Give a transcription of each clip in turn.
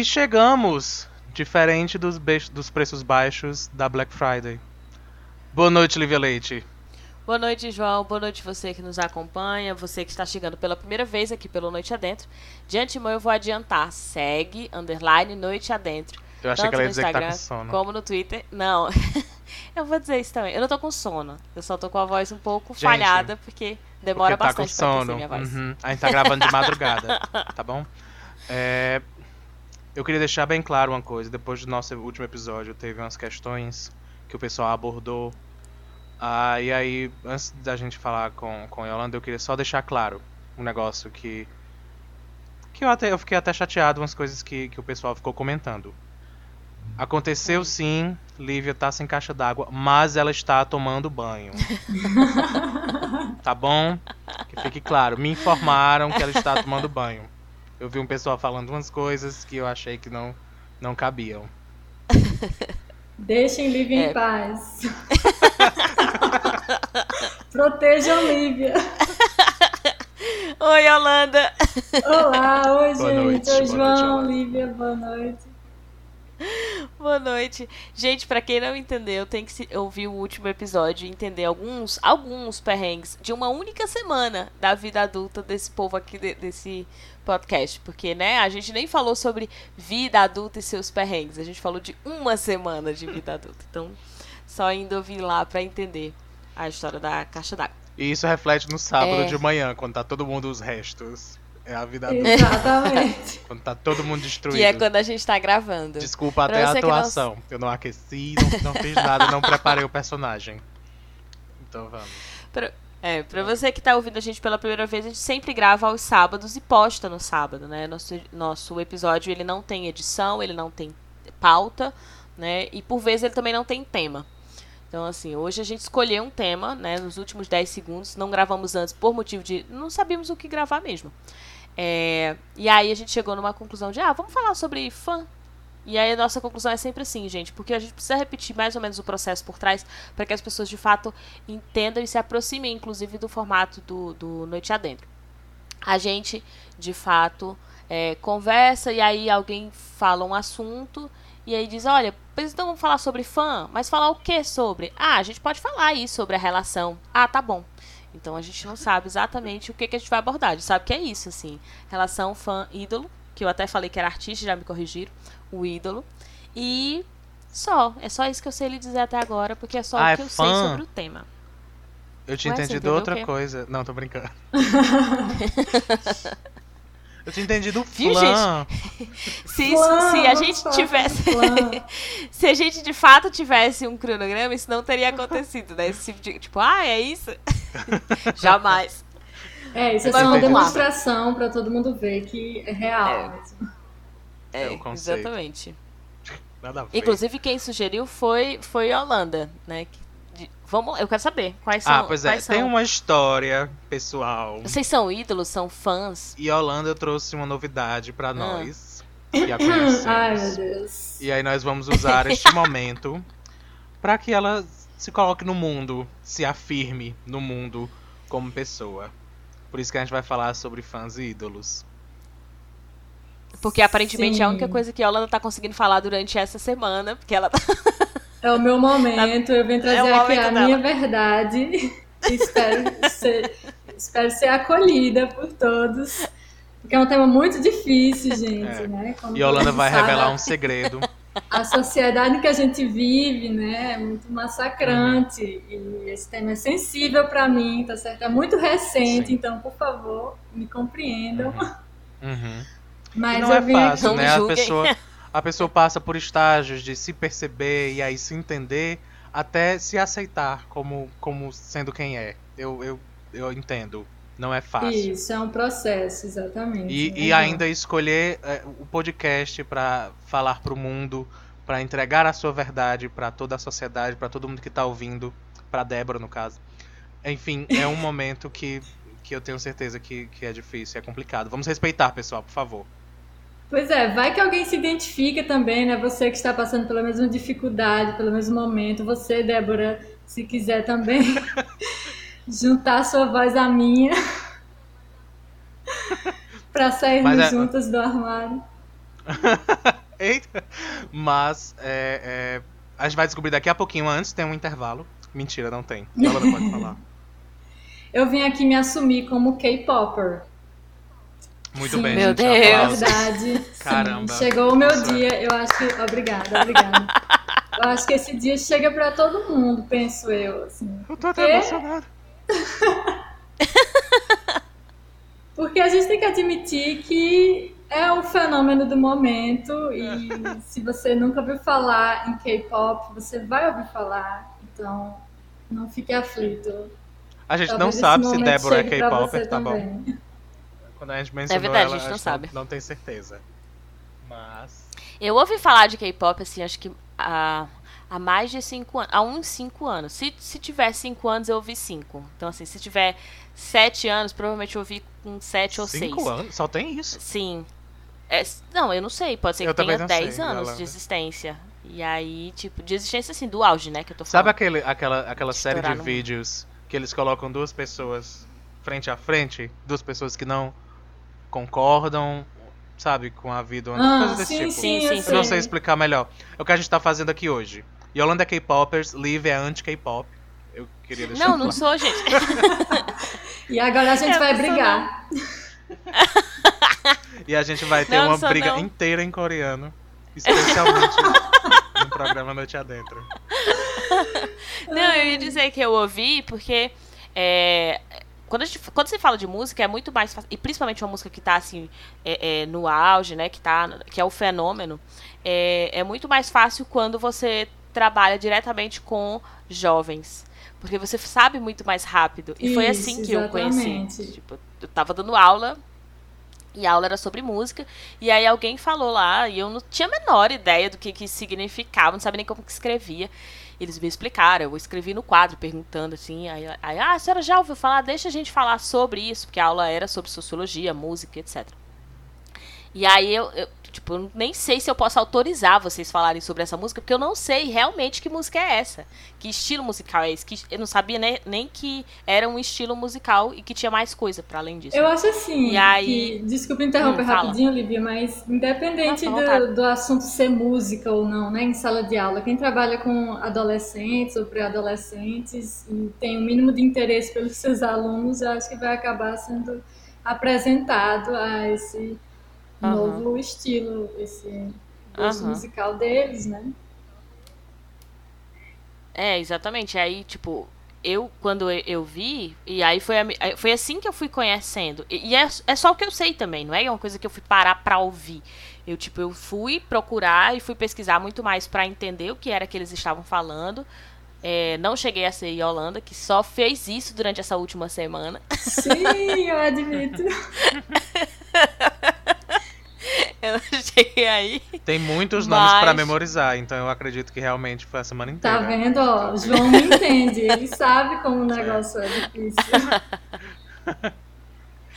E chegamos, diferente dos, dos preços baixos da Black Friday. Boa noite, Lívia Leite. Boa noite, João. Boa noite você que nos acompanha, você que está chegando pela primeira vez aqui pelo Noite Adentro. De antemão eu vou adiantar, segue, underline, Noite Adentro. Eu achei que ela ia dizer Instagram, que tá com sono. Como no Twitter. Não, eu vou dizer isso também. Eu não tô com sono, eu só tô com a voz um pouco Gente, falhada, porque demora porque tá bastante com sono. pra minha voz. Uhum. A gente tá gravando de madrugada, tá bom? É, eu queria deixar bem claro uma coisa. Depois do nosso último episódio, teve umas questões que o pessoal abordou ah, e aí, antes da gente falar com, com a Yolanda, eu queria só deixar claro um negócio que. que eu, até, eu fiquei até chateado, umas coisas que, que o pessoal ficou comentando. Aconteceu sim, Lívia tá sem caixa d'água, mas ela está tomando banho. tá bom? Que fique claro, me informaram que ela está tomando banho. Eu vi um pessoal falando umas coisas que eu achei que não, não cabiam. Deixem Lívia é. em paz. Protejam Lívia. Oi, Holanda. Olá, oi, boa gente. Noite, oi, João, noite, Lívia, boa noite. Boa noite. Gente, para quem não entendeu, tem que ouvir o último episódio e entender alguns, alguns perrengues de uma única semana da vida adulta desse povo aqui, desse podcast. Porque, né, a gente nem falou sobre vida adulta e seus perrengues. A gente falou de uma semana de vida adulta. Então, só indo ouvir lá para entender a história da caixa d'água. E isso reflete no sábado é... de manhã, quando tá todo mundo os restos. É a vida adulta. Exatamente. quando tá todo mundo destruído. Que é quando a gente tá gravando. Desculpa pra até a atuação. Não... Eu não aqueci, não, não fiz nada, não preparei o personagem. Então vamos. Pra... É, pra você que tá ouvindo a gente pela primeira vez, a gente sempre grava aos sábados e posta no sábado, né? Nosso, nosso episódio, ele não tem edição, ele não tem pauta, né? E por vezes ele também não tem tema. Então, assim, hoje a gente escolheu um tema, né? Nos últimos 10 segundos, não gravamos antes por motivo de... Não sabíamos o que gravar mesmo. É, e aí a gente chegou numa conclusão de, ah, vamos falar sobre fã. E aí a nossa conclusão é sempre assim, gente, porque a gente precisa repetir mais ou menos o processo por trás para que as pessoas de fato entendam e se aproximem, inclusive, do formato do, do Noite Adentro. A gente, de fato, é, conversa e aí alguém fala um assunto e aí diz, olha, pois então vamos falar sobre fã, mas falar o que sobre? Ah, a gente pode falar aí sobre a relação. Ah, tá bom. Então a gente não sabe exatamente o que, que a gente vai abordar. A gente sabe que é isso, assim. Relação fã-ídolo, que eu até falei que era artista, já me corrigiram. O ídolo. E só. É só isso que eu sei lhe dizer até agora, porque é só ah, o que é eu fã? sei sobre o tema. Eu tinha Ué, entendido outra coisa. Não, tô brincando. Eu tinha entendido Viu, flan. gente? Se, isso, se a gente tivesse. se a gente de fato tivesse um cronograma, isso não teria acontecido, né? Esse tipo de. Tipo, ah, é isso? Jamais. É, isso é só uma demonstração para todo mundo ver que é real é. mesmo. É, é exatamente. Nada a ver. Inclusive, quem sugeriu foi, foi a Holanda, né? Que Vamos, eu quero saber quais ah, são. Ah, pois é, tem uma história pessoal. Vocês são ídolos, são fãs? E a Holanda trouxe uma novidade para ah. nós. Que a conhecemos. Ai, meu Deus. E aí nós vamos usar este momento para que ela se coloque no mundo, se afirme no mundo como pessoa. Por isso que a gente vai falar sobre fãs e ídolos. Porque aparentemente Sim. é a única coisa que a Holanda tá conseguindo falar durante essa semana, porque ela tá É o meu momento, eu venho trazer é aqui a dela. minha verdade. espero ser, espero ser acolhida por todos. Porque é um tema muito difícil, gente, é. né? Como e a Holanda vai sabe, revelar um segredo. A sociedade que a gente vive, né, é muito massacrante. Uhum. E esse tema é sensível para mim, tá certo? É muito recente, Sim. então, por favor, me compreendam. Uhum. Uhum. Mas não é fácil, né? A pessoa a pessoa passa por estágios de se perceber e aí se entender até se aceitar como, como sendo quem é. Eu, eu, eu entendo. Não é fácil. Isso, é um processo, exatamente. E, e ainda escolher é, o podcast para falar para o mundo, para entregar a sua verdade para toda a sociedade, para todo mundo que está ouvindo, para Débora, no caso. Enfim, é um momento que, que eu tenho certeza que, que é difícil, é complicado. Vamos respeitar, pessoal, por favor. Pois é, vai que alguém se identifica também, né? Você que está passando pela mesma dificuldade, pelo mesmo momento. Você, Débora, se quiser também juntar sua voz à minha para sairmos é... juntas do armário. Eita! Mas é, é, a gente vai descobrir daqui a pouquinho. Antes tem um intervalo. Mentira, não tem. Ela não pode falar. Eu vim aqui me assumir como K-Popper. Muito sim, bem, meu gente. Deus. Verdade. Caramba. Sim, chegou o meu é- dia. Eu acho que. Obrigada, obrigada. Eu acho que esse dia chega pra todo mundo, penso eu. Assim. Eu tô até emocionado. Porque a gente tem que admitir que é um fenômeno do momento e se você nunca ouviu falar em K-pop, você vai ouvir falar. Então, não fique aflito. A gente não Talvez esse sabe se Débora é você tá bom. Quando a gente mencionou verdade, ela, a gente não sabe. Não, tem certeza. Mas... Eu ouvi falar de K-pop, assim, acho que há, há mais de 5 anos. Há uns 5 anos. Se, se tiver 5 anos, eu ouvi 5. Então, assim, se tiver 7 anos, provavelmente eu ouvi com 7 ou 6. Cinco anos? Só tem isso? Sim. É, não, eu não sei. Pode ser Eu que tenha 10 sei, anos de existência. E aí, tipo, de existência, assim, do auge, né? Que eu tô Sabe falando. aquele, aquela, aquela série de no vídeos que eles colocam duas pessoas frente a frente? Duas pessoas que não concordam, sabe, com a vida. Uma Ah, coisa desse sim, tipo. sim, Sim, eu sim, Eu não sei sei. explicar melhor. É o que a gente tá fazendo aqui hoje. Yolanda é K-Poppers, Liv é anti-K-pop. Eu queria deixar Não, não sou, gente. E agora a gente Eu vai não brigar. E a gente vai ter Não, uma sou briga não. inteira em coreano. Especialmente no programa Noite Adentro. Não, eu ia dizer que eu ouvi porque é, quando, gente, quando você fala de música é muito mais fácil, e principalmente uma música que tá assim é, é, no auge, né, que, tá, que é o fenômeno, é, é muito mais fácil quando você trabalha diretamente com jovens. Porque você sabe muito mais rápido. E foi Isso, assim que eu conheci. exatamente. Tipo, eu tava dando aula e a aula era sobre música. E aí alguém falou lá, e eu não tinha a menor ideia do que, que significava, não sabia nem como que escrevia. Eles me explicaram, eu escrevi no quadro perguntando assim, aí, aí, ah, a senhora já ouviu falar? Deixa a gente falar sobre isso, porque a aula era sobre sociologia, música, etc. E aí eu, eu, tipo, eu nem sei se eu posso autorizar vocês falarem sobre essa música, porque eu não sei realmente que música é essa. Que estilo musical é esse. Que, eu não sabia nem, nem que era um estilo musical e que tinha mais coisa para além disso. Eu acho assim, E aí- que, desculpa interromper Hum, rapidinho, Lívia, mas independente Nossa, do, do assunto ser música ou não, né, em sala de aula, quem trabalha com adolescentes ou pré-adolescentes e tem o mínimo de interesse pelos seus alunos, eu acho que vai acabar sendo apresentado a esse Aham. novo estilo, esse gosto Aham. musical deles, né? É, exatamente. Aí, tipo, eu, quando eu, vi, e aí foi, foi assim que eu fui conhecendo. E, é, é só o que eu sei também, não é uma coisa que eu fui parar pra ouvir. Eu, tipo, eu fui procurar e fui pesquisar muito mais pra entender o que era que eles estavam falando. É, não cheguei a ser Yolanda, que só fez isso durante essa última semana. Sim, eu admito. Eu não cheguei aí. Tem muitos nomes Mas- pra memorizar, então eu acredito que realmente foi a semana inteira. Tá vendo? Ó, João me entende, ele sabe como o negócio é difícil.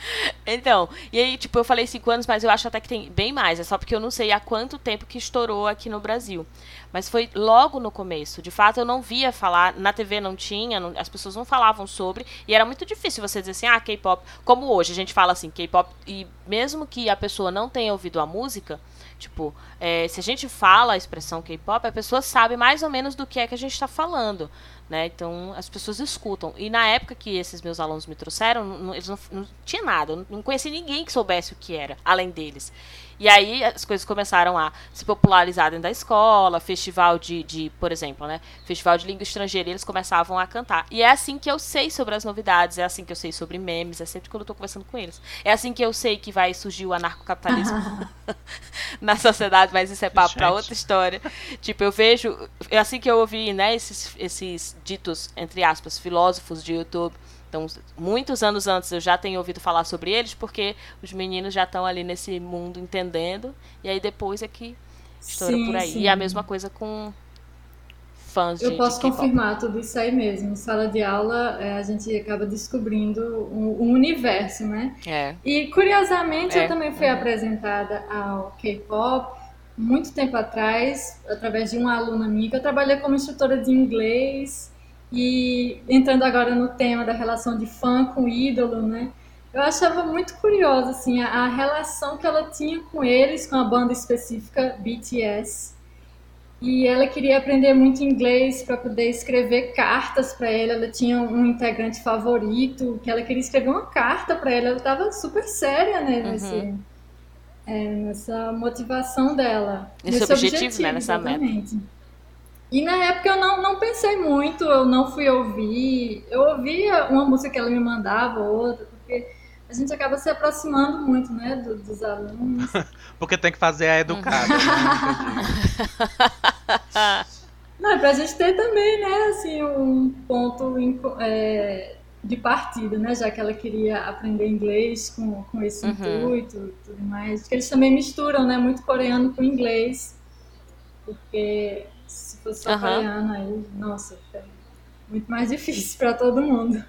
Então, e aí, tipo, eu falei cinco anos, mas eu acho até que tem bem mais. É só porque eu não sei há quanto tempo que estourou aqui no Brasil. Mas foi logo no começo. De fato, eu não via falar, na TV não tinha, não- as pessoas não falavam sobre. E era muito difícil você dizer assim, ah, K-pop. Como hoje, a gente fala assim, K-pop. E mesmo que a pessoa não tenha ouvido a música, tipo, é, se a gente fala a expressão K-pop, a pessoa sabe mais ou menos do que é que a gente está falando. Né? Então as pessoas escutam. E na época que esses meus alunos me trouxeram, não- eles não, não tinha nada, não conhecia ninguém que soubesse o que era, além deles. E aí as coisas começaram a se popularizar dentro da escola, festival de, de por exemplo, né? Festival de língua estrangeira, e eles começavam a cantar. E é assim que eu sei sobre as novidades, é assim que eu sei sobre memes, é sempre quando eu tô conversando com eles. É assim que eu sei que vai surgir o anarcocapitalismo na sociedade, mas isso é papo Gente. outra história. Tipo, eu vejo, é assim que eu ouvi, né, esses, esses ditos, entre aspas, filósofos de YouTube. Então, muitos anos antes eu já tenho ouvido falar sobre eles, porque os meninos já estão ali nesse mundo entendendo, e aí depois é que estoura Sim, por aí. sim. E a mesma coisa com fãs de Eu posso de confirmar tudo isso aí mesmo. Sala de aula, é, a gente acaba descobrindo um, universo, né? É. E curiosamente, É. eu também fui Uhum. apresentada ao K-pop muito tempo atrás, através de uma aluna minha, que eu trabalhei como instrutora de inglês. E entrando agora no tema da relação de fã com ídolo, né? eu achava muito curiosa assim a, a, relação que ela tinha com eles, com a banda específica BTS. E ela queria aprender muito inglês para poder escrever cartas para ele. Ela tinha um integrante favorito que ela queria escrever uma carta para ele. Ela estava super séria né, uhum. nesse, é, nessa motivação dela. Esse, nesse objetivo, objetivo né, nessa exatamente. meta. E na época eu não, não pensei muito, eu não fui ouvir. Eu ouvia uma música que ela me mandava, outra, porque a gente acaba se aproximando muito, né, do, dos alunos. Porque tem que fazer a educada. né? Não, é pra gente ter também, né, assim, um ponto é, de partida, né, já que ela queria aprender inglês com, com esse uhum. intuito e tudo mais. Porque eles também misturam, né, muito coreano com inglês. Porque só uhum. coreano, aí, nossa, é muito mais difícil para todo mundo.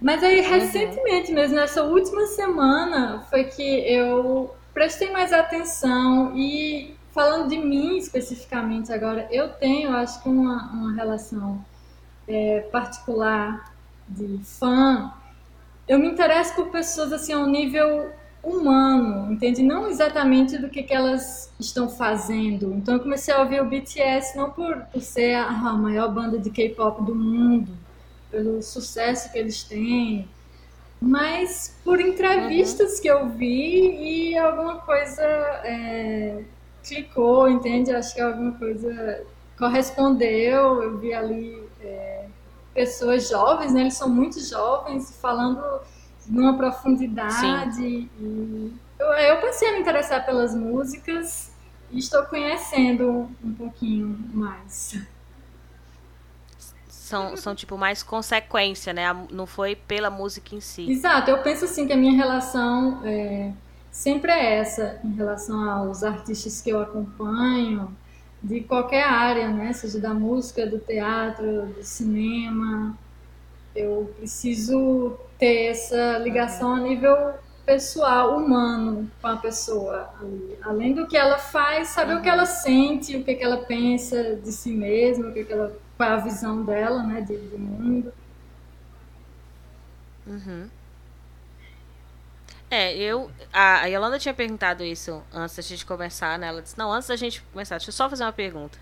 Mas aí, uhum. recentemente mesmo, nessa última semana, foi que eu prestei mais atenção e falando de mim especificamente agora, eu tenho, acho que uma, uma relação é, particular de fã. Eu me interesso por pessoas assim a um nível humano, entende? Não exatamente do que, que elas estão fazendo. Então eu comecei a ouvir o BTS não por, por ser a, a maior banda de K-pop do mundo, pelo sucesso que eles têm, mas por entrevistas uhum. que eu vi e alguma coisa é, clicou, entende? Acho que alguma coisa correspondeu. Eu vi ali é, pessoas jovens, né? Eles são muito jovens, falando numa profundidade. E eu, eu passei a me interessar pelas músicas e estou conhecendo um pouquinho mais são, são tipo mais consequência, né? Não foi pela música em si. Exato, eu penso assim que a minha relação é, sempre é essa em relação aos artistas que eu acompanho, de qualquer área, né? Seja da música, do teatro, do cinema. Eu preciso ter essa ligação a nível pessoal, humano com a pessoa. Além do que ela faz, saber uhum. o que ela sente, o que, que ela pensa de si mesma, o que, que ela qual é a visão dela, né, de, de mundo. Uhum. É, eu. A, a Yolanda tinha perguntado isso antes da gente começar, né? Ela disse: Não, antes da gente começar, deixa eu só fazer uma pergunta.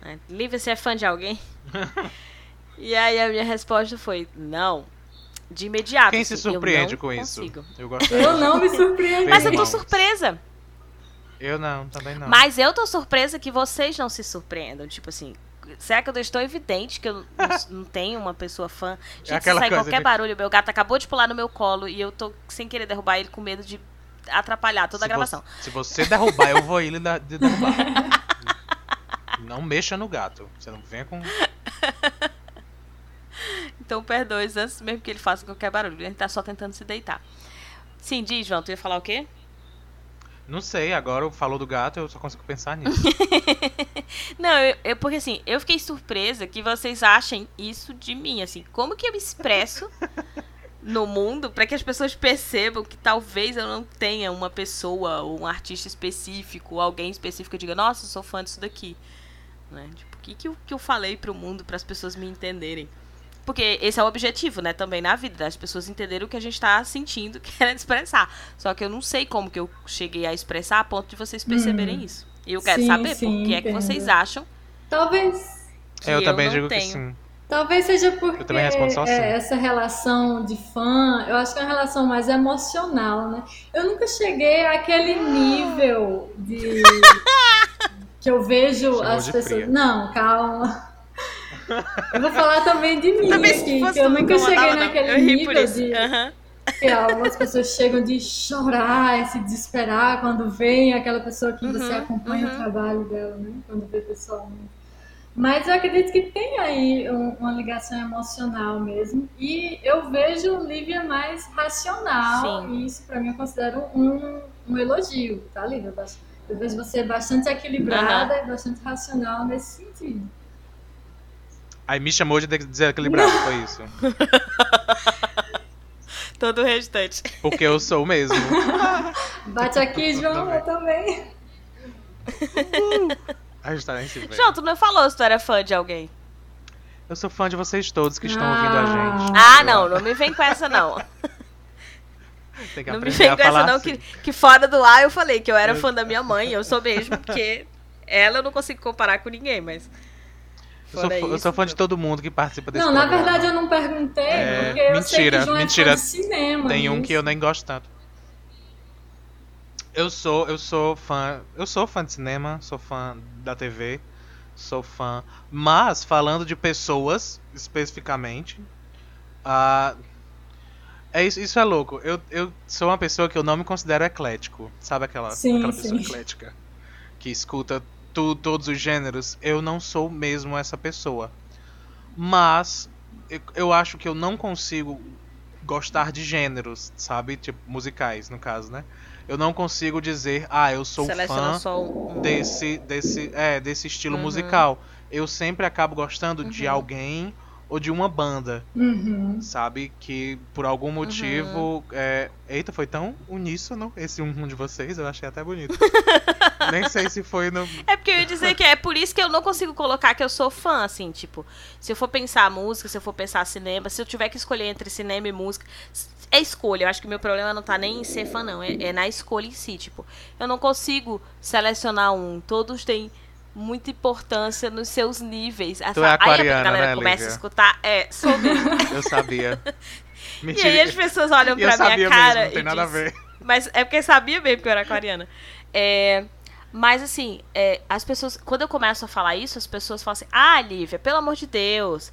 Né? Lívia, você é fã de alguém? e aí a minha resposta foi: Não. De imediato. Quem assim, se surpreende com consigo. isso? Eu, eu não me surpreendo. Mas eu tô surpresa. Eu não, também não. Mas eu tô surpresa que vocês não se surpreendam. Tipo assim, será que eu estou evidente que eu não tenho uma pessoa fã? Gente, é se sai qualquer de... barulho, meu gato acabou de pular no meu colo e eu tô sem querer derrubar ele com medo de atrapalhar toda se a gravação. Você, se você derrubar, eu vou ele de derrubar. não mexa no gato. Você não venha com. então perdoe antes mesmo que ele faça qualquer barulho. Gente tá só tentando se deitar. Sim, diz, João, tu ia falar o quê? Não sei, agora falou do gato, eu só consigo pensar nisso. não, eu, eu, porque assim, eu fiquei surpresa que vocês achem isso de mim, assim, como que eu me expresso no mundo para que as pessoas percebam que talvez eu não tenha uma pessoa ou um artista específico, alguém específico que diga, nossa, eu sou fã disso daqui. Né? Tipo, o que, que, eu, que eu falei pro mundo para as pessoas me entenderem? Porque esse é o objetivo, né, também na vida, das pessoas entenderem o que a gente está sentindo, querendo expressar. Só que eu não sei como que eu cheguei a expressar a ponto de vocês perceberem hum. isso. E eu quero sim, saber sim, por que é que vocês acham. Talvez. É, eu, eu também digo tenho. que sim. Talvez seja porque é, essa relação de fã, eu acho que é uma relação mais emocional, né? Eu nunca cheguei àquele nível de que eu vejo Chamou as pessoas. Fria. Não, calma. Eu vou falar também de mim também aqui, que eu nunca cheguei naquele nível de... Uhum. Que algumas pessoas chegam de chorar e se desesperar quando vem aquela pessoa que uhum, você acompanha uhum. o trabalho dela, né? Quando vê pessoalmente. Mas eu acredito que tem aí uma ligação emocional mesmo. E eu vejo Lívia mais racional. Sim. E isso, para mim, eu considero um, um elogio, tá, Lívia? Eu vejo você bastante equilibrada uhum. e bastante racional nesse sentido. Aí me chamou de desequilibrado, foi isso. Todo o restante. Porque eu sou mesmo. Bate aqui, João, eu também. A gente tá nesse João, tu não falou se tu era fã de alguém. Eu sou fã de vocês todos que estão ah. ouvindo a gente. Ah, não, não me vem com essa, não. Tem que não me vem com essa não, assim. que, que fora do ar eu falei que eu era fã da minha mãe, eu sou mesmo, porque ela eu não consigo comparar com ninguém, mas. Eu sou, fã- eu sou isso, fã de todo mundo que participa desse Não, na programa. verdade eu não perguntei, É, porque eu sei mentira, que João mentira. é de cinema. Tem um isso. que eu nem gosto tanto. Eu sou, eu sou fã, eu sou fã de cinema, sou fã da TV, sou fã, mas falando de pessoas especificamente, ah, é isso, isso é louco. Eu, eu sou uma pessoa que eu não me considero eclético, sabe aquela, Sim, aquela pessoa sim. eclética que escuta tu, todos os gêneros? Eu não sou mesmo essa pessoa, mas eu, eu acho que eu não consigo gostar de gêneros, sabe? Tipo, musicais, no caso, né? Eu não consigo dizer, ah, eu sou Seleciona fã um. desse, desse, é, desse estilo Uhum. musical. Eu sempre acabo gostando de Uhum. alguém ou de uma banda, Uhum. sabe? Que por algum motivo. É... Eita, foi tão uníssono esse um de vocês, eu achei até bonito. Nem sei se foi no. É porque eu ia dizer que é por isso que eu não consigo colocar que eu sou fã, assim, tipo, se eu for pensar música, se eu for pensar cinema, se eu tiver que escolher entre cinema e música, é escolha. Eu acho que o meu problema não tá nem em ser fã, não, é, é na escolha em si, tipo, eu não consigo selecionar um, todos têm muita importância nos seus níveis. Tu é Aí a aquariana, galera né, começa Lívia? a escutar, é, sou. Eu sabia. e Mentira. aí as pessoas olham E eu pra sabia minha cara mesmo, não tem e nada a dizem, ver. mas é porque sabia mesmo que eu era aquariana. É, mas assim, é, as pessoas. Quando eu começo a falar isso, as pessoas falam assim: Ah, Lívia, pelo amor de Deus.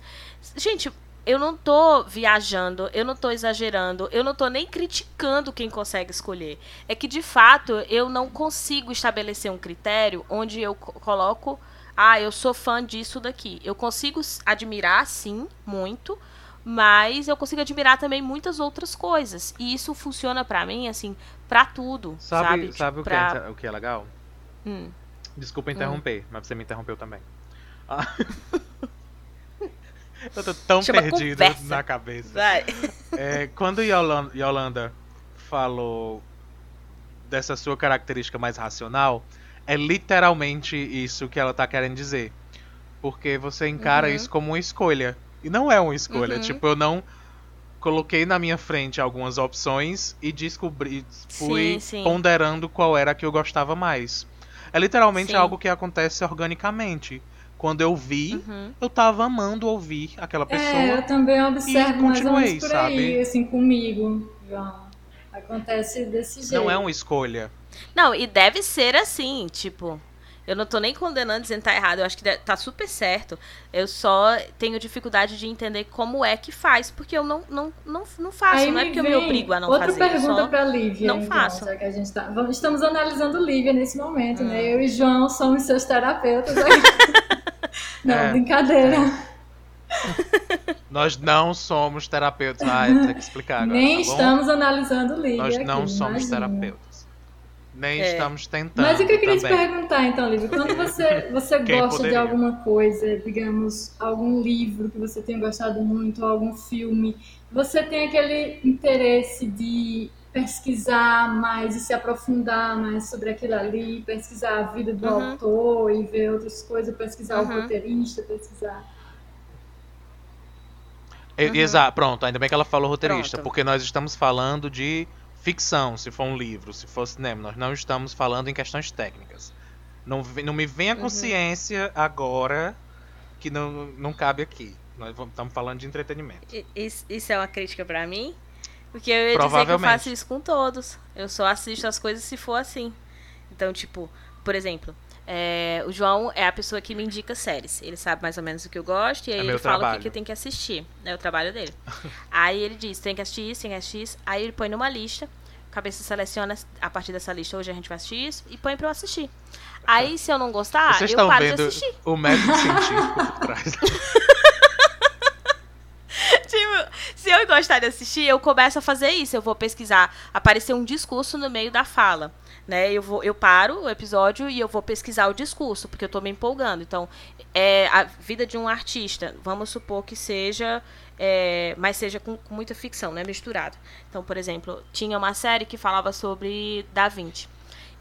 Gente, eu não tô viajando, eu não tô exagerando, eu não tô nem criticando quem consegue escolher. É que de fato eu não consigo estabelecer um critério onde eu co- coloco. Ah, eu sou fã disso daqui. Eu consigo admirar, sim, muito, mas eu consigo admirar também muitas outras coisas. E isso funciona pra mim, assim, pra tudo. Sabe, Sabe, sabe, Tipo, o, que pra- é, inter- o que é legal? Hum. Desculpa interromper, mas você me interrompeu também. Ah. Eu tô tão Chama perdido conversa. na cabeça. Vai. É, quando Yolanda, Yolanda falou dessa sua característica mais racional, é literalmente isso que ela tá querendo dizer. Porque você encara Uhum. isso como uma escolha. E não é uma escolha. Uhum. Tipo, eu não coloquei na minha frente algumas opções e descobri, fui Sim, sim. ponderando qual era a que eu gostava mais. É literalmente Sim. algo que acontece organicamente. Quando eu vi, Uhum. eu tava amando ouvir aquela pessoa. É, eu também observo mais ou continuei, menos por aí, sabe? assim, comigo, João. Acontece desse jeito. Não é uma escolha. Não, e deve ser assim, tipo. Eu não tô nem condenando dizendo que tá errado, eu acho que tá super certo. Eu só tenho dificuldade de entender como é que faz, porque eu não, não, não, não faço. Aí não é porque eu me obrigo a não outra fazer. eu pergunta só... pra Lívia. não então, faço. já que a gente tá... Vamos- Estamos analisando Lívia nesse momento, Hum. né? Eu e João somos seus terapeutas aqui. não, É. brincadeira. Nós não somos terapeutas. Ah, eu tenho que explicar agora. Nem tá estamos analisando Lívia Nós aqui, não somos imagina. terapeutas. Nem É. estamos tentando. Mas o que eu queria te também. perguntar, então, Lívia, quando você, você gosta de poderia? alguma coisa, digamos, algum livro que você tenha gostado muito, ou algum filme, você tem aquele interesse de pesquisar mais e se aprofundar mais sobre aquilo ali, pesquisar a vida do Uhum. autor e ver outras coisas, pesquisar o Uhum. roteirista, pesquisar. Uhum. Exato, pronto, ainda bem que ela falou roteirista, Pronto. porque nós estamos falando de ficção, se for um livro, se for cinema, nós não estamos falando em questões técnicas. Não, não me venha Uhum. consciência agora que não, não cabe aqui. Nós estamos falando de entretenimento. Isso, isso é uma crítica pra mim? Porque eu ia dizer que eu faço isso com todos. Eu só assisto as coisas se for assim. Então, tipo, por exemplo, é, o João é a pessoa que me indica séries. Ele sabe mais ou menos o que eu gosto e aí É ele fala o que, trabalho. que eu tenho que assistir. É o trabalho dele. aí ele diz, tem que assistir isso, tem que assistir isso. Aí ele põe numa lista. Cabeça seleciona a partir dessa lista, hoje a gente vai assistir isso, e põe pra eu assistir. Aí, se eu não gostar, Vocês eu paro de vendo assistir. o método científico por trás. Tipo, se eu gostar de assistir, eu começo a fazer isso. Eu vou pesquisar, aparecer um discurso no meio da fala. Né? Eu, vou, eu paro o episódio e eu vou pesquisar o discurso, porque eu tô me empolgando. Então, é a vida de um artista, vamos supor que seja, é, mas seja com, com muita ficção, né? Misturado. Então, por exemplo, tinha uma série que falava sobre Da Vinci.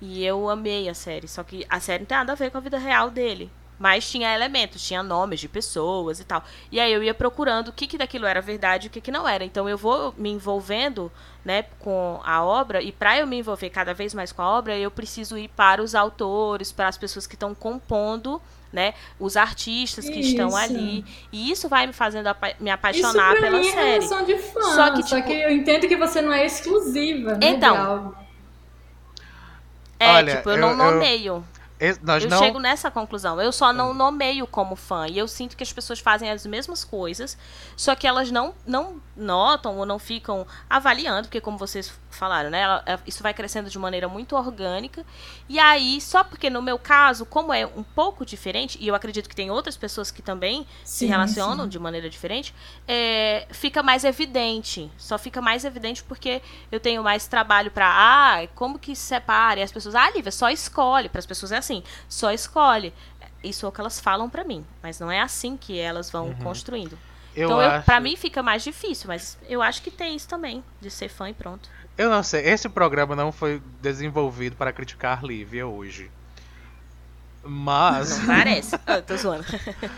E eu amei a série, só que a série não tem nada a ver com a vida real dele. Mas tinha elementos, tinha nomes de pessoas e tal. E aí eu ia procurando o que, que daquilo era verdade e o que, que não era. Então eu vou me envolvendo né, com a obra, e para eu me envolver cada vez mais com a obra, eu preciso ir para os autores, para as pessoas que estão compondo né? Os artistas que isso. estão ali. E isso vai me fazendo apa me apaixonar isso pela mim série. É de fã, só que, tipo... só que eu entendo que você não é exclusiva, né? Então. É, Olha, tipo, eu, eu não nomeio. Eu nós eu não... chego nessa conclusão. Eu só não nomeio como fã. E eu sinto que as pessoas fazem as mesmas coisas, só que elas não, não notam ou não ficam avaliando, porque como vocês falaram, né? Ela, isso vai crescendo de maneira muito orgânica. E aí, só porque no meu caso, como é um pouco diferente, e eu acredito que tem outras pessoas que também sim, se relacionam sim. de maneira diferente, é, fica mais evidente. Só fica mais evidente porque eu tenho mais trabalho para ah, como que se separa? E as pessoas, ah, Lívia, só escolhe. Para as pessoas é assim assim, só escolhe. Isso é o que elas falam para mim, mas não é assim que elas vão uhum. construindo. Eu então, acho... para mim fica mais difícil, mas eu acho que tem isso também, de ser fã e pronto. Eu não sei, esse programa não foi desenvolvido para criticar Lívia hoje. Mas. Não parece. oh, tô zoando.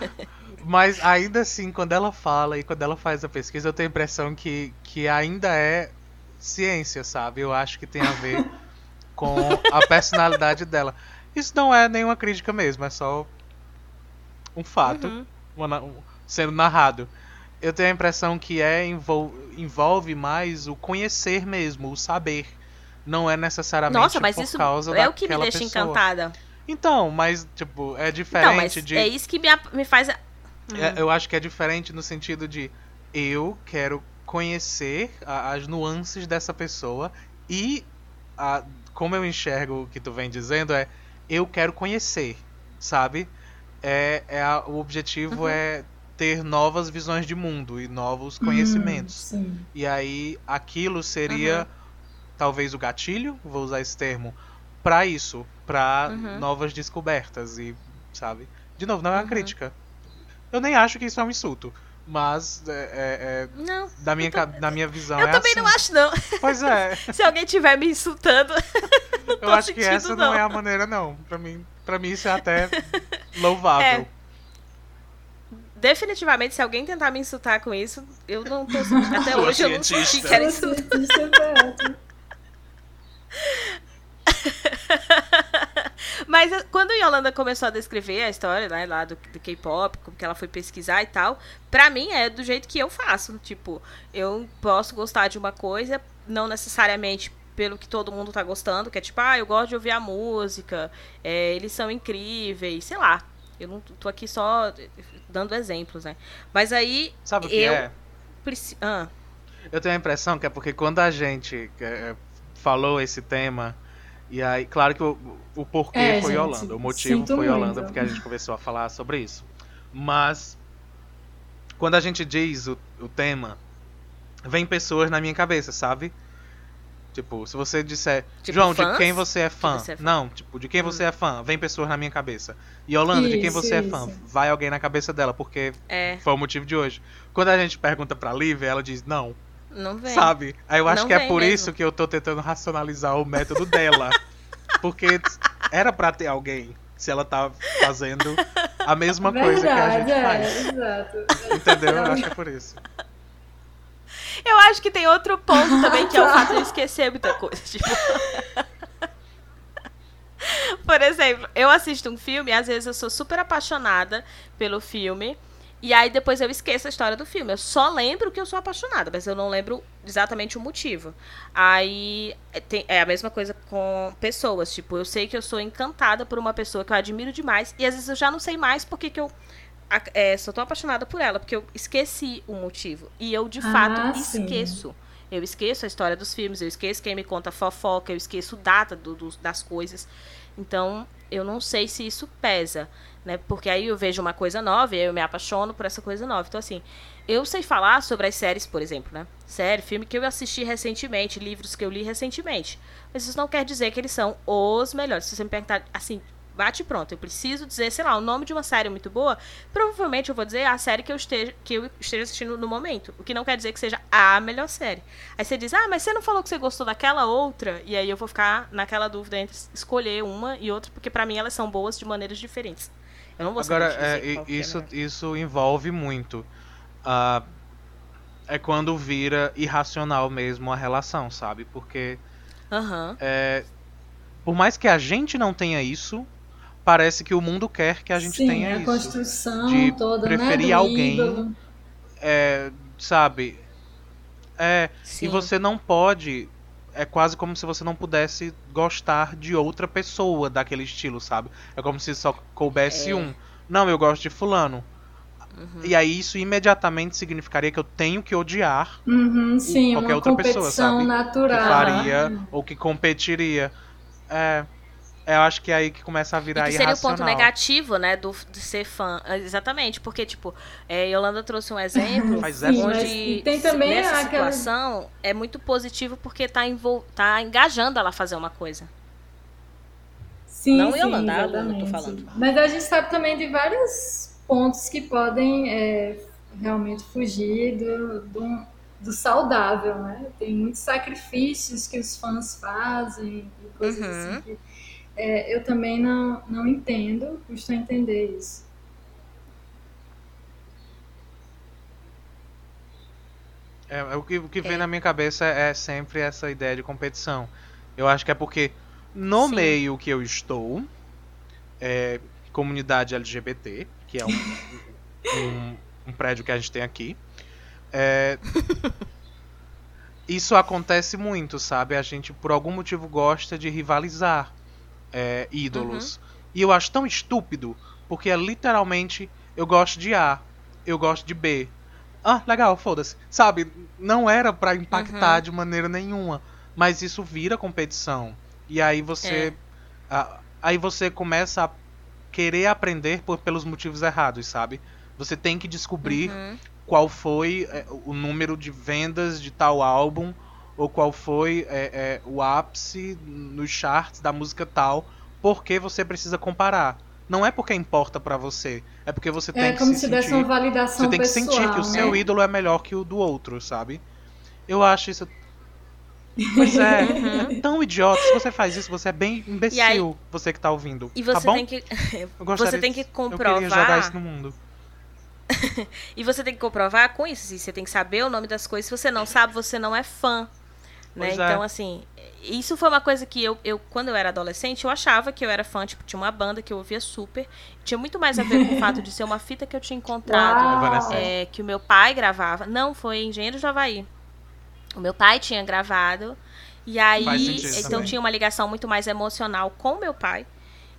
Mas ainda assim, quando ela fala e quando ela faz a pesquisa, eu tenho a impressão que, que ainda é ciência, sabe? Eu acho que tem a ver com a personalidade dela. Isso não é nenhuma crítica mesmo, é só um fato uhum. uma, um, sendo narrado. Eu tenho a impressão que é envol, envolve mais o conhecer mesmo, o saber. Não é necessariamente Nossa, mas por isso causa é o que me deixa pessoa. encantada. Então, mas tipo, é diferente então, de É isso que me, me faz é, eu acho que é diferente no sentido de eu quero conhecer a, as nuances dessa pessoa e a, como eu enxergo o que tu vem dizendo é eu quero conhecer, sabe? É, é a, o objetivo uhum. é ter novas visões de mundo e novos hum, conhecimentos. e aí aquilo seria uhum. talvez o gatilho, vou usar esse termo, para isso, para uhum. novas descobertas e, sabe? De novo, não é uma uhum. crítica. Eu nem acho que isso é um insulto. Mas é, é, é não, da minha, tô... da minha visão eu é também assim. não acho, não. Pois é. Se alguém estiver me insultando, não Eu acho que essa não. não. é a maneira, não. Pra mim, pra mim isso é até louvável. É. Definitivamente, se alguém tentar me insultar com isso, eu não tô. Até hoje eu não senti que era insultar. Mas eh, quando Yolanda começou a descrever a história né, lá do, do K-pop, como que ela foi pesquisar e tal, pra mim é do jeito que eu faço. Tipo, eu posso gostar de uma coisa, não necessariamente pelo que todo mundo tá gostando, que é tipo, ah, eu gosto de ouvir a música, é, eles são incríveis, sei lá. Eu não tô aqui só dando exemplos, né? Mas aí. Sabe o que eu é? Preci... Ah. Eu tenho a impressão que é porque quando a gente é, falou esse tema e aí, claro que o, o porquê é, foi gente, Holanda, o motivo foi muito. Holanda, porque a gente começou a falar sobre isso. Mas, quando a gente diz o, o tema, vem pessoas na minha cabeça, sabe? Tipo, se você disser, tipo, João, fãs? de quem você é fã? Você é fã? Não, tipo, de quem hum. você é fã? Vem pessoas na minha cabeça. E Holanda, isso, de quem você isso. é fã? Vai alguém na cabeça dela, porque é. foi o motivo de hoje. Quando a gente pergunta pra Lívia, ela diz, não, não vem. Sabe? Aí eu acho não que é por mesmo. isso que eu tô tentando racionalizar o método dela. porque era pra ter alguém se ela tá fazendo a mesma Verdade, coisa que a gente é, faz. Exato. Entendeu? Eu acho que é por isso. Eu acho que tem outro ponto também, que é o fato de esquecer muita coisa. Tipo... Por exemplo, eu assisto um filme, às vezes eu sou super apaixonada pelo filme. E aí depois eu esqueço a história do filme. Eu só lembro que eu sou apaixonada, mas eu não lembro exatamente o motivo. Aí é, tem, é a mesma coisa com pessoas. Tipo, eu sei que eu sou encantada por uma pessoa que eu admiro demais. E às vezes eu já não sei mais porque que eu é, só tô apaixonada por ela. Porque eu esqueci o motivo. E eu, de ah, fato, sim. esqueço. Eu esqueço a história dos filmes, eu esqueço quem me conta fofoca, eu esqueço data do, do, das coisas. Então, eu não sei se isso pesa né? Porque aí eu vejo uma coisa nova e eu me apaixono por essa coisa nova. Então, assim, eu sei falar sobre as séries, por exemplo, né? Série, filme que eu assisti recentemente, livros que eu li recentemente. Mas isso não quer dizer que eles são os melhores. Se você me perguntar, assim, bate pronto, eu preciso dizer, sei lá, o nome de uma série muito boa, provavelmente eu vou dizer a série que eu esteja, que eu esteja assistindo no momento. O que não quer dizer que seja a melhor série. Aí você diz, ah, mas você não falou que você gostou daquela outra? E aí eu vou ficar naquela dúvida entre escolher uma e outra, porque para mim elas são boas de maneiras diferentes. Eu não vou Agora, é, isso, é isso envolve muito. Uh, é quando vira irracional mesmo a relação, sabe? Porque. Uhum. É, por mais que a gente não tenha isso, parece que o mundo quer que a gente Sim, tenha a isso. construção de toda, preferir né, alguém, é, sabe? É, Sim. e você não pode. É quase como se você não pudesse gostar de outra pessoa daquele estilo, sabe? É como se só coubesse É. um. Não, eu gosto de fulano. Uhum. E aí isso imediatamente significaria que eu tenho que odiar Uhum, sim, qualquer outra pessoa, sabe? natural. que faria ou que competiria. É, eu acho que é aí que começa a E virar que seria o ponto negativo, né, do, de ser fã. Exatamente, porque, tipo, é, Yolanda trouxe um exemplo Faz Sim, onde e tem também nessa aquela- situação é muito positivo porque tá, envol... tá engajando ela a fazer uma coisa. Sim, Não sim, Yolanda, eu tô exatamente. falando. Mas a gente sabe também de vários pontos que podem é, realmente fugir do, do, do saudável, né? Tem muitos sacrifícios que os fãs fazem e coisas Uhum. assim que é, eu também não, não entendo, custa entender isso. É, é o que, o que vem É. na minha cabeça é sempre essa ideia de competição. Eu acho que é porque no Sim. meio que eu estou, é, comunidade LGBT, que é um, um, um prédio que a gente tem aqui, é, isso acontece muito, sabe? A gente por algum motivo gosta de rivalizar é, ídolos. E eu acho tão estúpido, porque é literalmente eu gosto de A, eu gosto de B. Ah, legal, foda-se. Sabe, não era pra impactar de maneira nenhuma, mas isso vira competição. E aí você a- aí você começa a querer aprender por, pelos motivos errados, sabe? Você tem que descobrir Uhum. qual foi é, o número de vendas de tal álbum ou qual foi é, é, o ápice nos charts da música tal, porque você precisa comparar. Não é porque importa pra você, é porque você tem É que como se se sentir, desse uma validação você tem que pessoal, sentir que o né? seu ídolo é melhor que o do outro, sabe? Eu acho isso Pois é, Uhum. tão idiota. Se você faz isso, você é bem imbecil, aí- você que tá ouvindo. E tá você bom? tem que Eu gostaria você tem que Eu queria jogar comprovar isso no mundo. E você tem que comprovar com isso. assim, Você tem que saber o nome das coisas. Se você não sabe, você não é fã. Né? É. Então, assim, isso foi uma coisa que eu, eu, quando eu era adolescente, eu achava que eu era fã. Tipo, tinha uma banda que eu ouvia super. Tinha muito mais a ver com o fato de ser uma fita que eu tinha encontrado. É, que o meu pai gravava. Não, foi Engenheiro do Havaí. O meu pai tinha gravado. E aí, então também. tinha uma ligação muito mais emocional com meu pai.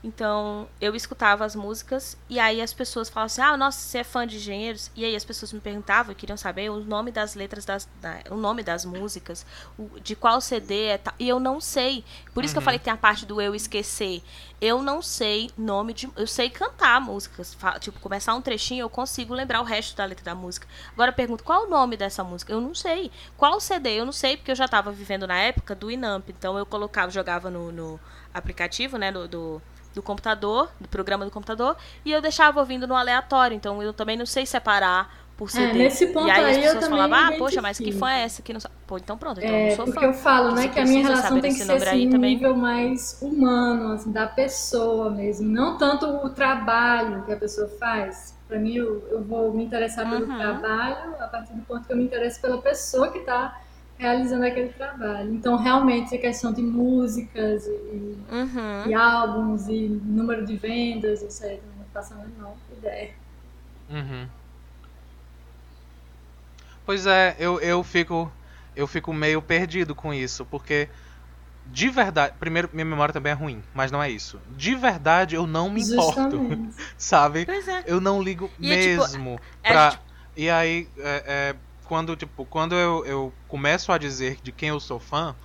Então, eu escutava as músicas e aí as pessoas falavam assim: "Ah, nossa, você é fã de engenheiros?" E aí as pessoas me perguntavam, queriam saber o nome das letras das da- o nome das músicas, o- de qual CD é tal. E eu não sei. Por isso que eu Uhum. falei que tem a parte do eu esquecer. Eu não sei nome de eu sei cantar músicas, tipo, começar um trechinho, eu consigo lembrar o resto da letra da música. Agora eu pergunto qual o nome dessa música? Eu não sei. Qual CD? Eu não sei, porque eu já estava vivendo na época do Inamp. Então eu colocava, jogava no, no aplicativo, né, do, do, do computador, do programa do computador, e eu deixava ouvindo no aleatório. Então eu também não sei separar por CD. É, nesse ponto e aí, as eu pessoas falavam, ah, poxa, mas que fã é essa? Que não... sa-" Pô, então pronto, então eu É, não sou porque fã. eu falo, né, que a minha relação tem que ser assim, também. nível mais humano, assim, da pessoa mesmo, não tanto o trabalho que a pessoa faz. Pra mim, eu, eu vou me interessar pelo Uhum. trabalho a partir do ponto que eu me interesso pela pessoa que está realizando aquele trabalho. Então, realmente, a questão de músicas e, Uhum. e álbuns e número de vendas, isso aí, não faço a menor ideia. Uhum. Pois é, eu, eu fico eu fico meio perdido com isso, porque de verdade, primeiro minha memória também é ruim, mas não é isso. De verdade eu não me importo, Justamente. sabe? Pois é. Eu não ligo E é tipo, mesmo é pra tipo- E aí é, é, quando tipo, quando eu, eu começo a dizer de quem eu sou fã,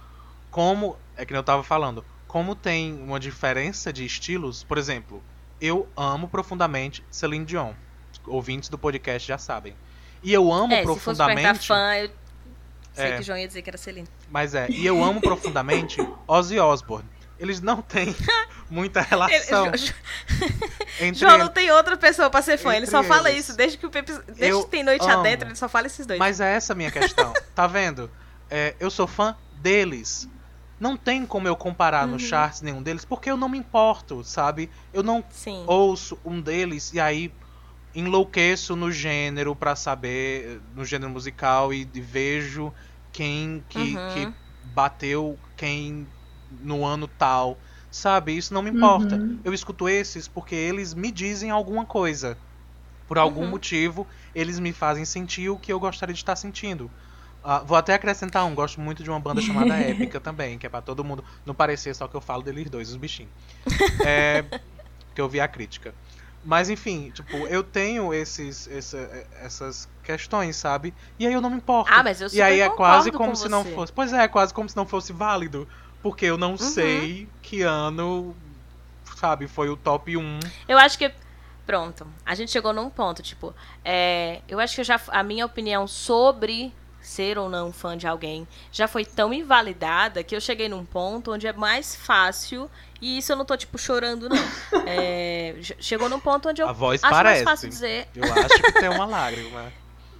como é que eu tava falando, como tem uma diferença de estilos, por exemplo, eu amo profundamente Celine Dion. Ouvintes do podcast já sabem. E eu amo É, se fosse profundamente. fã, eu sei É. que o João ia dizer que era Celine. Mas é, e eu amo profundamente Ozzy Osbourne. Eles não têm muita relação Ele- entre João não tem outra pessoa pra ser fã. Ele Entre só fala eles. isso. Desde que, o Pepe, desde Eu que tem noite amo. adentro, ele só fala esses dois. Mas é essa a minha questão. tá vendo? É, eu sou fã deles. não tem como eu comparar uhum. nos charts nenhum deles, porque eu não me importo, sabe? Eu não Sim. ouço um deles e aí enlouqueço no gênero para saber, no gênero musical, e, e vejo quem que, uhum. que bateu quem no ano tal. Sabe? Isso não me importa. Uhum. Eu escuto esses porque eles me dizem alguma coisa. Por algum uhum. motivo, eles me fazem sentir o que eu gostaria de estar sentindo. Uh, vou até acrescentar um, gosto muito de uma banda chamada Épica também, que é para todo mundo não parecer só que eu falo deles dois, os bichinhos. É, que eu vi a crítica. Mas enfim, tipo, eu tenho esses, essa, essas questões, sabe? E aí eu não me importo. Ah, mas eu E aí é quase como se você. não fosse. Pois é, é quase como se não fosse válido. Porque eu não uhum. sei que ano, sabe, foi o top 1. Eu acho que. Pronto. A gente chegou num ponto, tipo. É, eu acho que já. A minha opinião sobre ser ou não fã de alguém já foi tão invalidada que eu cheguei num ponto onde é mais fácil. E isso eu não tô, tipo, chorando, não. É, chegou num ponto onde eu a voz acho parece. mais fácil dizer. Eu acho que tem uma lágrima.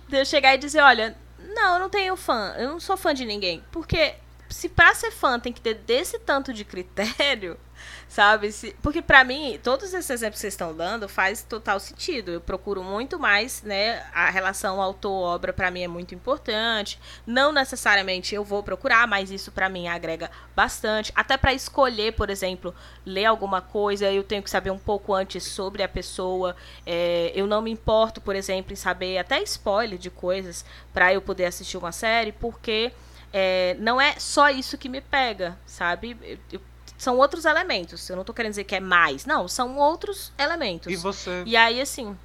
de eu chegar e dizer, olha, não, eu não tenho fã, eu não sou fã de ninguém. Porque se pra ser fã tem que ter desse tanto de critério, sabe? Se, porque para mim, todos esses exemplos que vocês estão dando faz total sentido. Eu procuro muito mais, né? A relação autor-obra para mim é muito importante. Não necessariamente eu vou procurar, mas isso para mim agrega bastante. Até para escolher, por exemplo, ler alguma coisa, eu tenho que saber um pouco antes sobre a pessoa. É, eu não me importo, por exemplo, em saber até spoiler de coisas para eu poder assistir uma série, porque é, não é só isso que me pega, sabe? Eu, eu, são outros elementos. Eu não tô querendo dizer que é mais. Não, são outros elementos. E você. E aí, assim.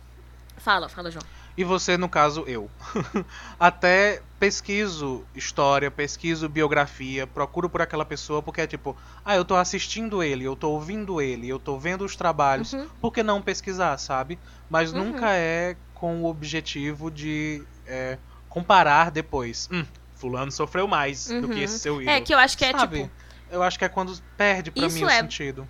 Fala, fala, João. E você, no caso, eu. Até pesquiso história, pesquiso biografia, procuro por aquela pessoa, porque é tipo, ah, eu tô assistindo ele, eu tô ouvindo ele, eu tô vendo os trabalhos, uhum. por que não pesquisar, sabe? Mas uhum. nunca é com o objetivo de é, comparar depois. Hum, fulano sofreu mais uhum. do que esse seu é, ídolo. É, que eu acho que é Sabe? tipo. Eu acho que é quando perde pra Isso mim é... o sentido.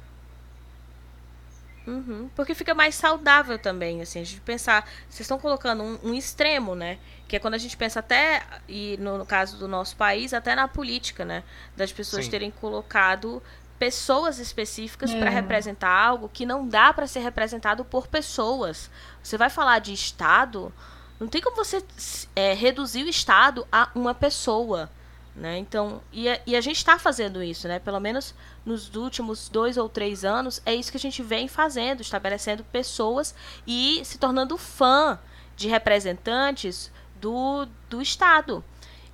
Uhum, porque fica mais saudável também, assim, a gente pensar. Vocês estão colocando um, um, extremo, né? Que é quando a gente pensa até, e no, no caso do nosso país, até na política, né? Das pessoas Sim. terem colocado pessoas específicas é. para representar algo que não dá para ser representado por pessoas. Você vai falar de Estado, não tem como você é, reduzir o Estado a uma pessoa. Né? Então, e a, e a gente está fazendo isso, né? Pelo menos nos últimos dois ou três anos, é isso que a gente vem fazendo, estabelecendo pessoas e se tornando fã de representantes do, do Estado.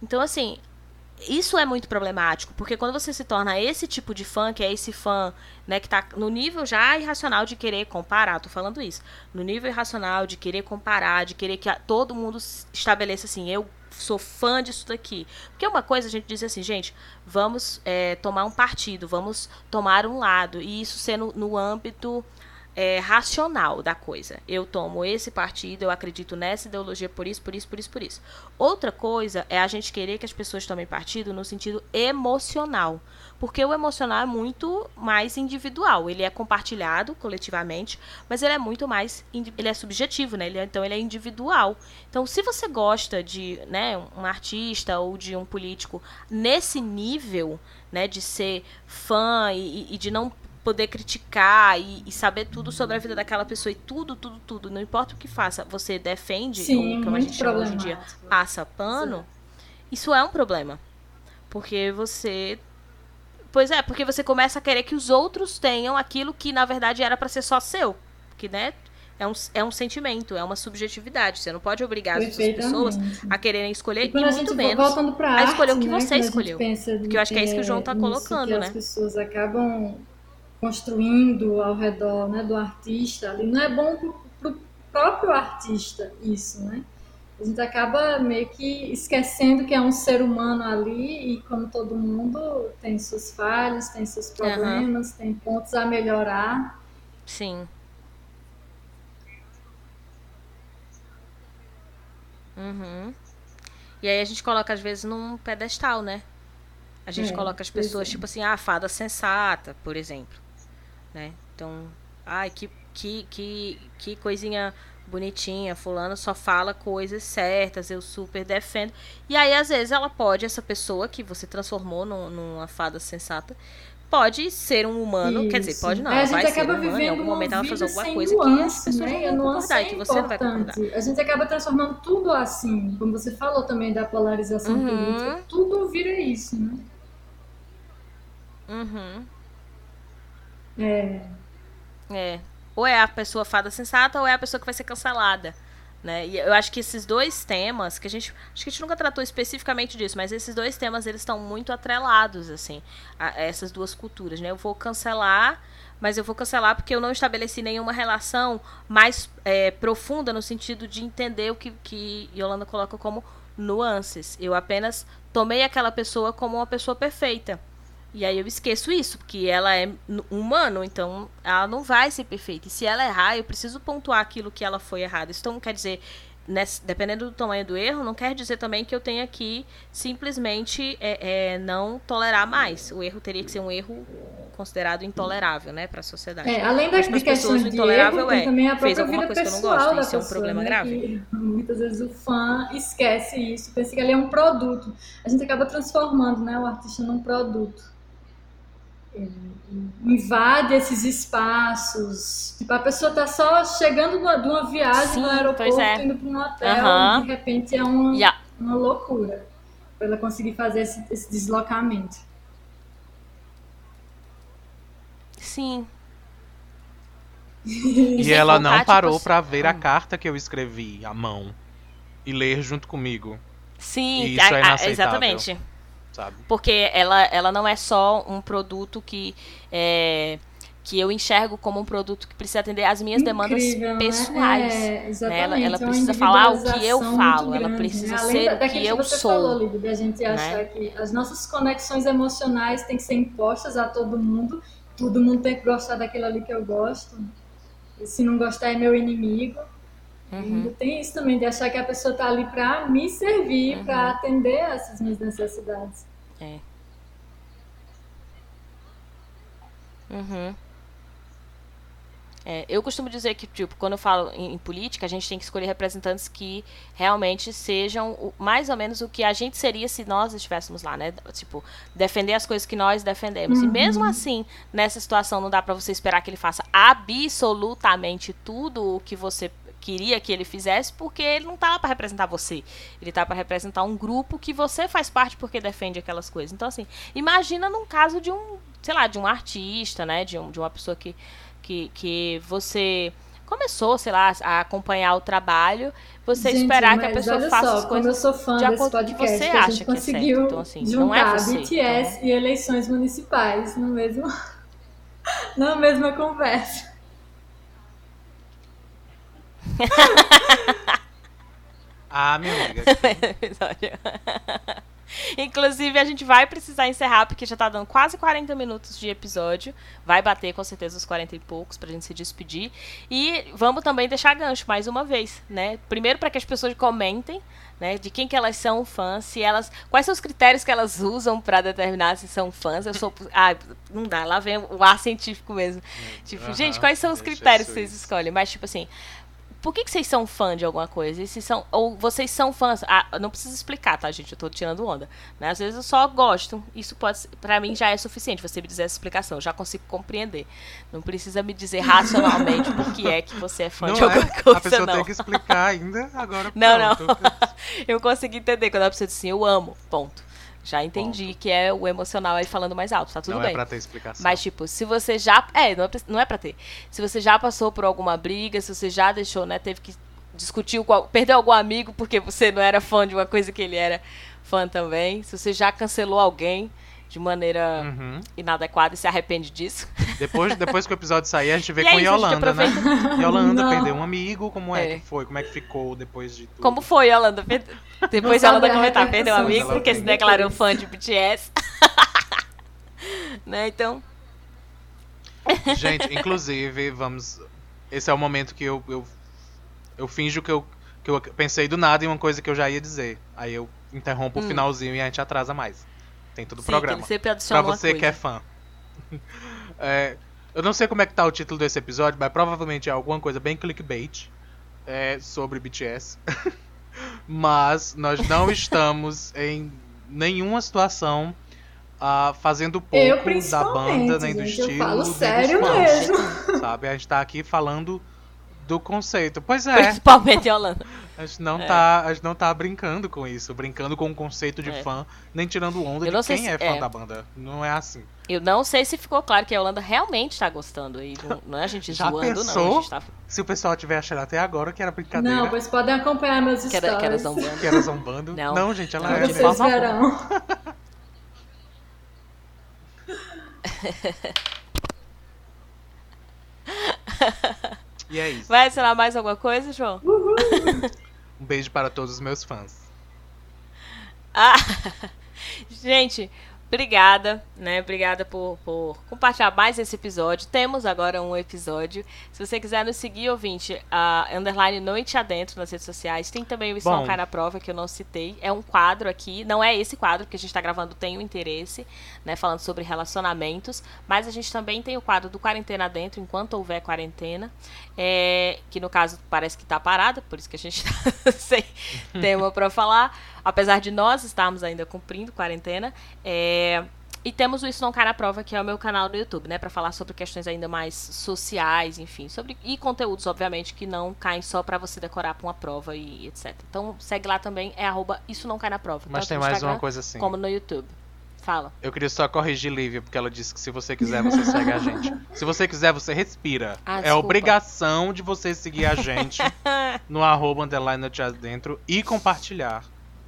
Então, assim, isso é muito problemático, porque quando você se torna esse tipo de fã, que é esse fã, né, que tá no nível já irracional de querer comparar, tô falando isso, no nível irracional de querer comparar, de querer que todo mundo estabeleça assim, eu sou fã disso daqui. Porque uma coisa a gente diz assim, gente, vamos é, tomar um partido, vamos tomar um lado, e isso sendo no âmbito é, racional da coisa. Eu tomo esse partido, eu acredito nessa ideologia por isso, por isso, por isso, por isso. Outra coisa é a gente querer que as pessoas tomem partido no sentido emocional. Porque o emocional é muito mais individual. Ele é compartilhado coletivamente, mas ele é muito mais. Ele é subjetivo, né? Ele é, então ele é individual. Então, se você gosta de né, um artista ou de um político nesse nível, né, de ser fã e, e de não poder criticar e, e, saber tudo sobre a vida daquela pessoa e tudo, tudo, tudo, não importa o que faça, você defende, Sim, ou como a gente chama hoje em dia, passa pano, Sim. isso é um problema. Porque você. Pois é, porque você começa a querer que os outros tenham aquilo que na verdade era para ser só seu. Que, né? É um, é um sentimento, é uma subjetividade. Você não pode obrigar as pessoas a quererem escolher e, e muito menos a escolher o que né? você escolheu. Porque eu acho que é isso que o João tá colocando, né? As pessoas acabam construindo ao redor né, do artista ali, não é bom para o próprio artista isso, né? A gente acaba meio que esquecendo que é um ser humano ali e como todo mundo tem suas falhas, tem seus problemas, uhum. tem pontos a melhorar. Sim. Uhum. E aí a gente coloca às vezes num pedestal, né? A gente é, coloca as pessoas, tipo assim, ah, fada sensata, por exemplo né? Então, ai, que, que, que, que coisinha bonitinha, fulano só fala coisas certas, eu super defendo. E aí, às vezes, ela pode, essa pessoa que você transformou num, numa fada sensata, pode ser um humano, Isso. quer dizer, pode não, é, vai ser um humano, em algum momento ela fazer alguma coisa nuance, que as pessoas né? não vão concordar, é que você não vai concordar. A gente acaba transformando tudo assim, como você falou também da polarização uhum. política, tudo vira isso, né? Uhum. É. É. Ou é a pessoa fada sensata ou é a pessoa que vai ser cancelada. Né? E eu acho que esses dois temas, que a gente. Acho que a gente nunca tratou especificamente disso, mas esses dois temas eles estão muito atrelados, assim, a, a essas duas culturas. Né? Eu vou cancelar, mas eu vou cancelar porque eu não estabeleci nenhuma relação mais é, profunda no sentido de entender o que, que Yolanda coloca como nuances. Eu apenas tomei aquela pessoa como uma pessoa perfeita. E aí eu esqueço isso, porque ela é humano, então ela não vai ser perfeita. E se ela errar, eu preciso pontuar aquilo que ela foi errada. Isso não quer dizer, nesse, dependendo do tamanho do erro, não quer dizer também que eu tenha que simplesmente é, é, não tolerar mais. O erro teria que ser um erro considerado intolerável, né, para a sociedade. É, além das de questões de intolerável erro, é, também a fez alguma coisa que eu não gosto, isso é um problema né, grave. muitas vezes o fã esquece isso, pensa que ele é um produto. A gente acaba transformando, né, o artista num produto invade esses espaços. Tipo, a pessoa tá só chegando de uma viagem Sim, no aeroporto, é. indo para um hotel, uhum. e de repente é uma, yeah. uma loucura para ela conseguir fazer esse, esse deslocamento. Sim. e ela não parou tipo, para ver a hum. carta que eu escrevi à mão e ler junto comigo. Sim, e isso a, é inaceitável. exatamente sabe? Porque ela, ela não é só um produto que é, que eu enxergo como um produto que precisa atender às minhas demandas né? pessoais. É, né? Ela, ela precisa falar o que eu falo, ela precisa né? ser o que eu você sou. Falou, Lívia, a gente achar né? que as nossas conexões emocionais têm que ser impostas a todo mundo, todo mundo tem que gostar daquilo ali que eu gosto. E se não gostar é meu inimigo. Uhum. Tem isso também, de achar que a pessoa está ali para me servir, uhum. para atender essas minhas necessidades. É. Uhum. É, eu costumo dizer que, tipo, quando eu falo em, em, política, a gente tem que escolher representantes que realmente sejam o, mais ou menos o que a gente seria se nós estivéssemos lá, né? Tipo, defender as coisas que nós defendemos. Uhum. E mesmo assim, nessa situação, não dá para você esperar que ele faça absolutamente tudo o que você queria que ele fizesse, porque ele não tá lá para representar você. Ele tá para representar um grupo que você faz parte porque defende aquelas coisas. Então, assim, imagina num caso de um, sei lá, de um artista, né? De, um, de uma pessoa que, que, que você começou, sei lá, a acompanhar o trabalho, você gente, esperar que a pessoa faça só, as coisas eu sou fã de acordo com o que você que acha que é certo. Então, assim, não é você. BTS então... e eleições municipais no mesmo, na mesma conversa. Ah, minha amiga. Inclusive, a gente vai precisar encerrar, porque já tá dando quase 40 minutos de episódio. Vai bater com certeza os 40 e poucos pra gente se despedir. E vamos também deixar gancho mais uma vez, né? Primeiro para que as pessoas comentem, né? De quem que elas são fãs, se elas. Quais são os critérios que elas usam para determinar se são fãs. Eu sou. Ah, não dá, lá vem o ar científico mesmo. Tipo, uhum, gente, quais são os critérios que vocês escolhem? Mas, tipo assim, por que, que vocês são fã de alguma coisa? E se são, ou vocês são fãs. Ah, não precisa explicar, tá, gente? Eu tô tirando onda. Né? Às vezes eu só gosto. Isso pode para mim já é suficiente você me dizer essa explicação. Eu já consigo compreender. Não precisa me dizer racionalmente por que é que você é fã não de alguma é. coisa. A pessoa não. tem que explicar ainda. Agora Não, não. eu consegui entender quando a pessoa diz assim, eu amo. Ponto. Já entendi Ponto. que é o emocional aí falando mais alto, tá tudo não bem. Não é pra ter explicação. Mas, tipo, se você já. É, não é, não é pra ter. Se você já passou por alguma briga, se você já deixou, né, teve que discutiu com perdeu algum amigo porque você não era fã de uma coisa que ele era fã também. Se você já cancelou alguém de maneira uhum. inadequada e se arrepende disso. Depois, depois que o episódio sair, a gente vê e com é Yolanda, né? Yolanda não. perdeu um amigo, como é, é, que foi? Como é que ficou depois de tudo? Como foi, Yolanda? Depois Yolanda comentar, perdeu um amigo porque se declarou fã de BTS. né, então... Gente, inclusive, vamos... Esse é o momento que eu, eu eu finjo que eu, que eu pensei do nada em uma coisa que eu já ia dizer. Aí eu interrompo hum. o finalzinho e a gente atrasa mais. Tem todo o programa. Pra você que é fã. é, eu não sei como é que tá o título desse episódio, mas provavelmente é alguma coisa bem clickbait. é sobre BTS. Mas nós não estamos em nenhuma situação uh, fazendo pouco da banda, nem do gente, estilo. Eu falo sério mesmo. Sabe? A gente tá aqui falando do conceito. Pois é. Principalmente a Holanda. A gente não, é. tá, a gente não tá brincando com isso, brincando com o conceito de é. fã, nem tirando onda de quem se, é fã é. da banda. Não é assim. Eu não sei se ficou claro que a Holanda realmente tá gostando. E não, é a gente Já zoando, pensou não. Tá... Se o pessoal tiver achado até agora que era brincadeira. Não, vocês podem acompanhar meus stories. Que era, que era zombando. Que era zombando. Não, não gente, ela não, é. Vocês verão. E é isso. Vai adicionar mais alguma coisa, João? Uhul. um beijo para todos os meus fãs. Ah, gente, Obrigada, né? Obrigada por, por, compartilhar mais esse episódio. Temos agora um episódio. Se você quiser nos seguir, ouvinte, a underline Noite Adentro nas redes sociais. Tem também o Isso Não Cai na Prova, que eu não citei. É um quadro aqui. Não é esse quadro que a gente está gravando, tem o interesse, né? Falando sobre relacionamentos. Mas a gente também tem o quadro do Quarentena Dentro, enquanto houver quarentena. É, que no caso parece que está parado, por isso que a gente está sem tema para falar apesar de nós estarmos ainda cumprindo quarentena. É, e temos o Isso Não Cai na Prova, que é o meu canal no YouTube, né? para falar sobre questões ainda mais sociais, enfim. sobre E conteúdos, obviamente, que não caem só para você decorar pra uma prova e etc. Então segue lá também, é arroba Isso Não Cai na Prova. Mas tem mais uma coisa assim. Como no YouTube. Fala. Eu queria só corrigir Lívia, porque ela disse que se você quiser, você segue a gente. Se você quiser, você respira. Ah, é obrigação de você seguir a gente no arroba underline dentro e compartilhar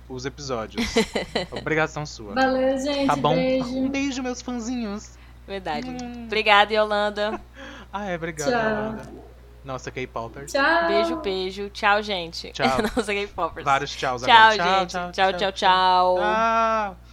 os episódios. Obrigação sua. Valeu, gente. Tá bom? Beijo, um beijo meus fãzinhos. Verdade. Hum. Obrigada, Yolanda. ah, é, obrigada, Yolanda. Nossa, K-Popper. Tchau. Beijo, beijo. Tchau, gente. Tchau. Nossa, K-Popper. Vários tchauz tchau, agora. Tchau, gente. Tchau, tchau, tchau. tchau. tchau.